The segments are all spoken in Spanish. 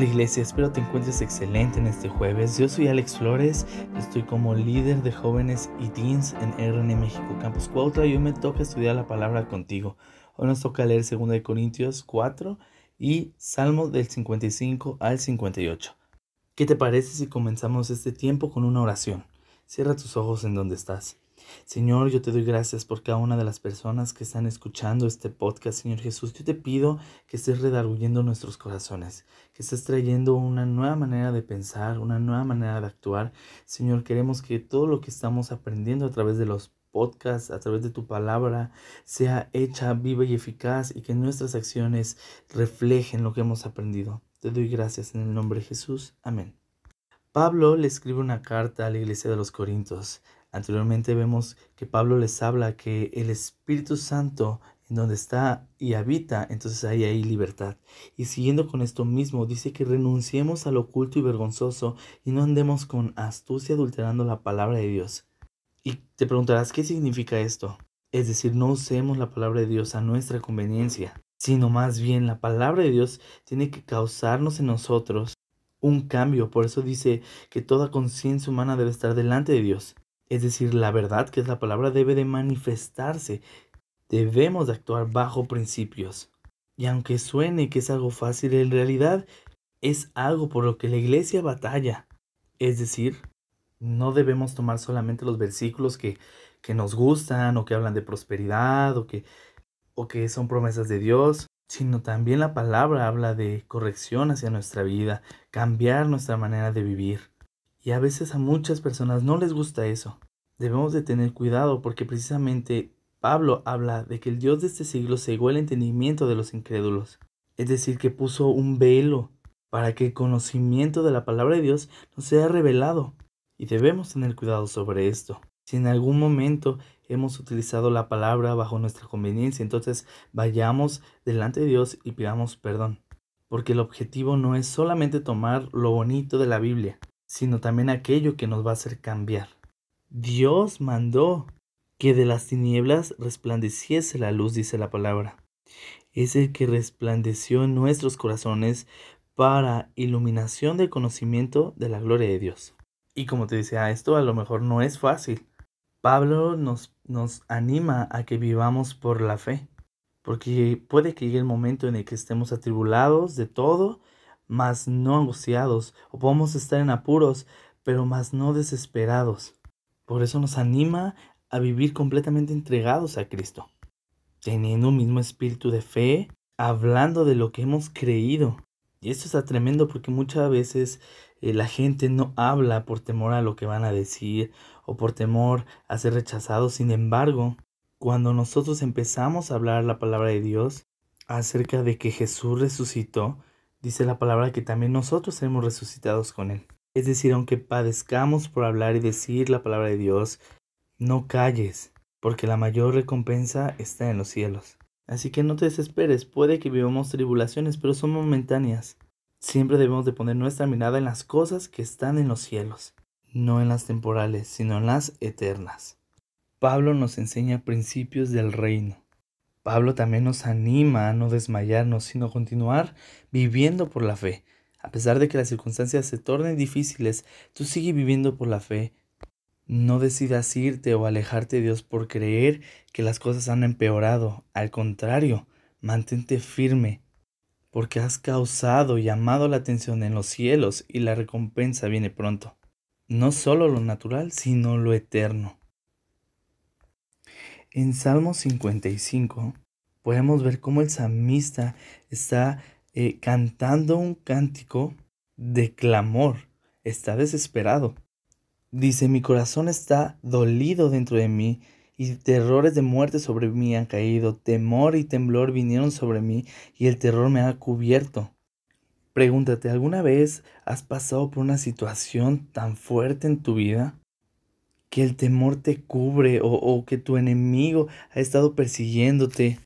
Hola iglesia, espero te encuentres excelente en este jueves. Yo soy Alex Flores, estoy como líder de jóvenes y teens en RN México Campus Cuautla y hoy me toca estudiar la palabra contigo. Hoy nos toca leer 2 Corintios 4 y Salmos del 55 al 58. ¿Qué te parece si comenzamos este tiempo con una oración? Cierra tus ojos en donde estás. Señor, yo te doy gracias por cada una de las personas que están escuchando este podcast, Señor Jesús. Yo te pido que estés redarguyendo nuestros corazones, que estés trayendo una nueva manera de pensar, una nueva manera de actuar. Señor, queremos que todo lo que estamos aprendiendo a través de los podcasts, a través de tu palabra, sea hecha viva y eficaz y que nuestras acciones reflejen lo que hemos aprendido. Te doy gracias en el nombre de Jesús. Amén. Pablo le escribe una carta a la iglesia de los Corintios. Anteriormente vemos que Pablo les habla que el Espíritu Santo en donde está y habita, entonces ahí hay libertad. Y siguiendo con esto mismo, dice que renunciemos al oculto y vergonzoso y no andemos con astucia adulterando la palabra de Dios. Y te preguntarás, ¿qué significa esto? Es decir, no usemos la palabra de Dios a nuestra conveniencia, sino más bien la palabra de Dios tiene que causarnos en nosotros un cambio. Por eso dice que toda conciencia humana debe estar delante de Dios. Es decir, la verdad que es la palabra debe de manifestarse. Debemos de actuar bajo principios. Y aunque suene que es algo fácil, en realidad es algo por lo que la iglesia batalla. Es decir, no debemos tomar solamente los versículos que, que nos gustan o que hablan de prosperidad o que, o que son promesas de Dios, sino también la palabra habla de corrección hacia nuestra vida, cambiar nuestra manera de vivir. Y a veces a muchas personas no les gusta eso. Debemos de tener cuidado porque precisamente Pablo habla de que el Dios de este siglo cegó el entendimiento de los incrédulos. Es decir, que puso un velo para que el conocimiento de la palabra de Dios no sea revelado. Y debemos tener cuidado sobre esto. Si en algún momento hemos utilizado la palabra bajo nuestra conveniencia, entonces vayamos delante de Dios y pidamos perdón. Porque el objetivo no es solamente tomar lo bonito de la Biblia, sino también aquello que nos va a hacer cambiar. Dios mandó que de las tinieblas resplandeciese la luz, dice la palabra. Es el que resplandeció en nuestros corazones para iluminación del conocimiento de la gloria de Dios. Y como te decía, esto a lo mejor no es fácil. Pablo nos, nos anima a que vivamos por la fe, porque puede que llegue el momento en el que estemos atribulados de todo, mas no angustiados, o podemos estar en apuros, pero más no desesperados. Por eso nos anima a vivir completamente entregados a Cristo, teniendo un mismo espíritu de fe, hablando de lo que hemos creído. Y esto está tremendo porque muchas veces eh, la gente no habla por temor a lo que van a decir o por temor a ser rechazados. Sin embargo, cuando nosotros empezamos a hablar la palabra de Dios acerca de que Jesús resucitó, dice la palabra que también nosotros seremos resucitados con Él. Es decir, aunque padezcamos por hablar y decir la palabra de Dios, no calles, porque la mayor recompensa está en los cielos. Así que no te desesperes, puede que vivamos tribulaciones, pero son momentáneas. Siempre debemos de poner nuestra mirada en las cosas que están en los cielos, no en las temporales, sino en las eternas. Pablo nos enseña principios del reino. Pablo también nos anima a no desmayarnos, sino continuar viviendo por la fe. A pesar de que las circunstancias se tornen difíciles, tú sigue viviendo por la fe. No decidas irte o alejarte de Dios por creer que las cosas han empeorado. Al contrario, mantente firme, porque has causado y llamado la atención en los cielos y la recompensa viene pronto. No solo lo natural, sino lo eterno. En Salmo 55 podemos ver cómo el salmista está eh, cantando un cántico de clamor. está desesperado. Dice, mi corazón está dolido dentro de mí y terrores de muerte sobre mí han caído, temor y temblor vinieron sobre mí y el terror me ha cubierto. Pregúntate, ¿alguna vez has pasado por una situación tan fuerte en tu vida? Que el temor te cubre o, que tu enemigo ha estado persiguiéndote,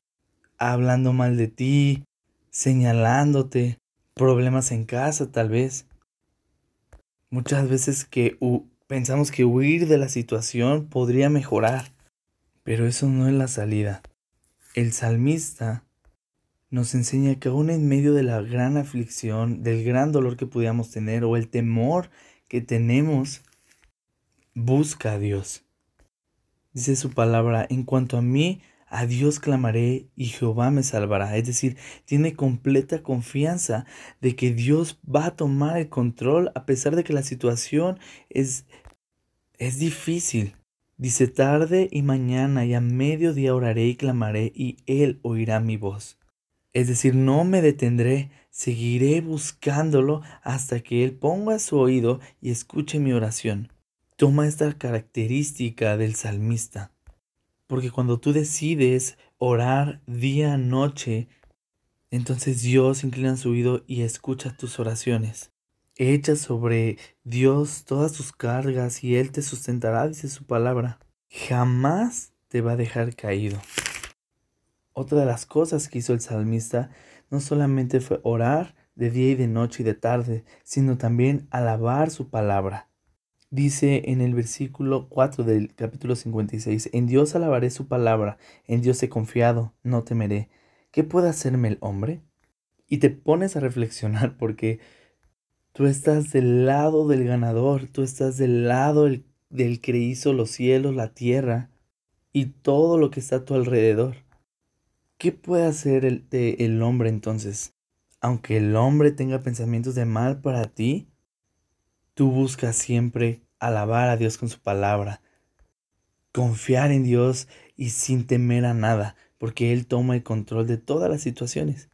hablando mal de ti, señalándote, problemas en casa tal vez. Muchas veces que pensamos que huir de la situación podría mejorar, pero eso no es la salida. El salmista nos enseña que aún en medio de la gran aflicción, del gran dolor que pudiéramos tener o el temor que tenemos, busca a Dios. Dice su palabra, en cuanto a mí, a Dios clamaré y Jehová me salvará. Es decir, tiene completa confianza de que Dios va a tomar el control a pesar de que la situación es, es difícil. Dice, tarde y mañana y a mediodía oraré y clamaré y Él oirá mi voz. Es decir, no me detendré, seguiré buscándolo hasta que Él ponga su oído y escuche mi oración. Toma esta característica del salmista porque cuando tú decides orar día, noche, entonces Dios inclina su oído y escucha tus oraciones. Echa sobre Dios todas tus cargas y Él te sustentará, dice su palabra. Jamás te va a dejar caído. Otra de las cosas que hizo el salmista no solamente fue orar de día y de noche y de tarde, sino también alabar su palabra. Dice en el versículo 4 del capítulo 56, en Dios alabaré su palabra, en Dios he confiado, no temeré. ¿Qué puede hacerme el hombre? Y te pones a reflexionar porque tú estás del lado del ganador, tú estás del lado del, que hizo los cielos, la tierra y todo lo que está a tu alrededor. ¿Qué puede hacer el, el hombre entonces? Aunque el hombre tenga pensamientos de mal para ti, tú buscas siempre alabar a Dios con su palabra, confiar en Dios y sin temer a nada, porque Él toma el control de todas las situaciones.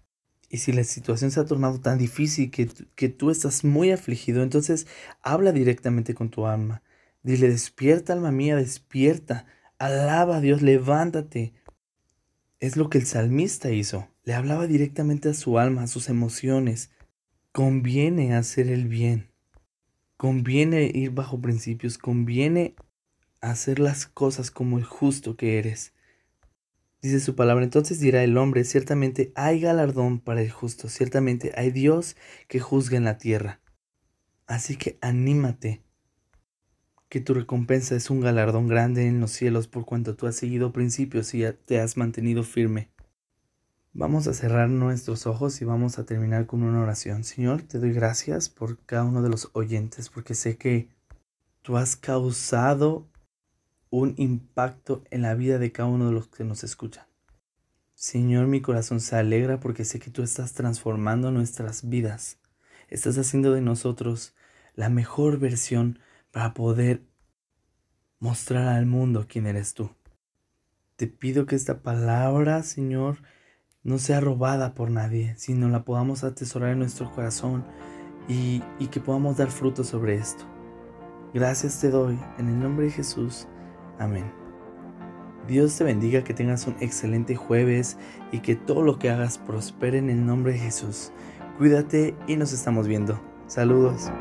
Y si la situación se ha tornado tan difícil que, que tú estás muy afligido, entonces habla directamente con tu alma. Dile, despierta alma mía, despierta, alaba a Dios, levántate. Es lo que el salmista hizo. Le hablaba directamente a su alma, a sus emociones. Conviene hacer el bien. Conviene ir bajo principios, conviene hacer las cosas como el justo que eres. Dice su palabra, entonces dirá el hombre, ciertamente hay galardón para el justo, ciertamente hay Dios que juzga en la tierra. Así que anímate, que tu recompensa es un galardón grande en los cielos por cuanto tú has seguido principios y te has mantenido firme. Vamos a cerrar nuestros ojos y vamos a terminar con una oración. Señor, te doy gracias por cada uno de los oyentes porque sé que tú has causado un impacto en la vida de cada uno de los que nos escuchan. Señor, mi corazón se alegra porque sé que tú estás transformando nuestras vidas. Estás haciendo de nosotros la mejor versión para poder mostrar al mundo quién eres tú. Te pido que esta palabra, Señor, no sea robada por nadie, sino la podamos atesorar en nuestro corazón y, y que podamos dar fruto sobre esto. Gracias te doy en el nombre de Jesús. Amén. Dios te bendiga, que tengas un excelente jueves y que todo lo que hagas prospere en el nombre de Jesús. Cuídate y nos estamos viendo. Saludos.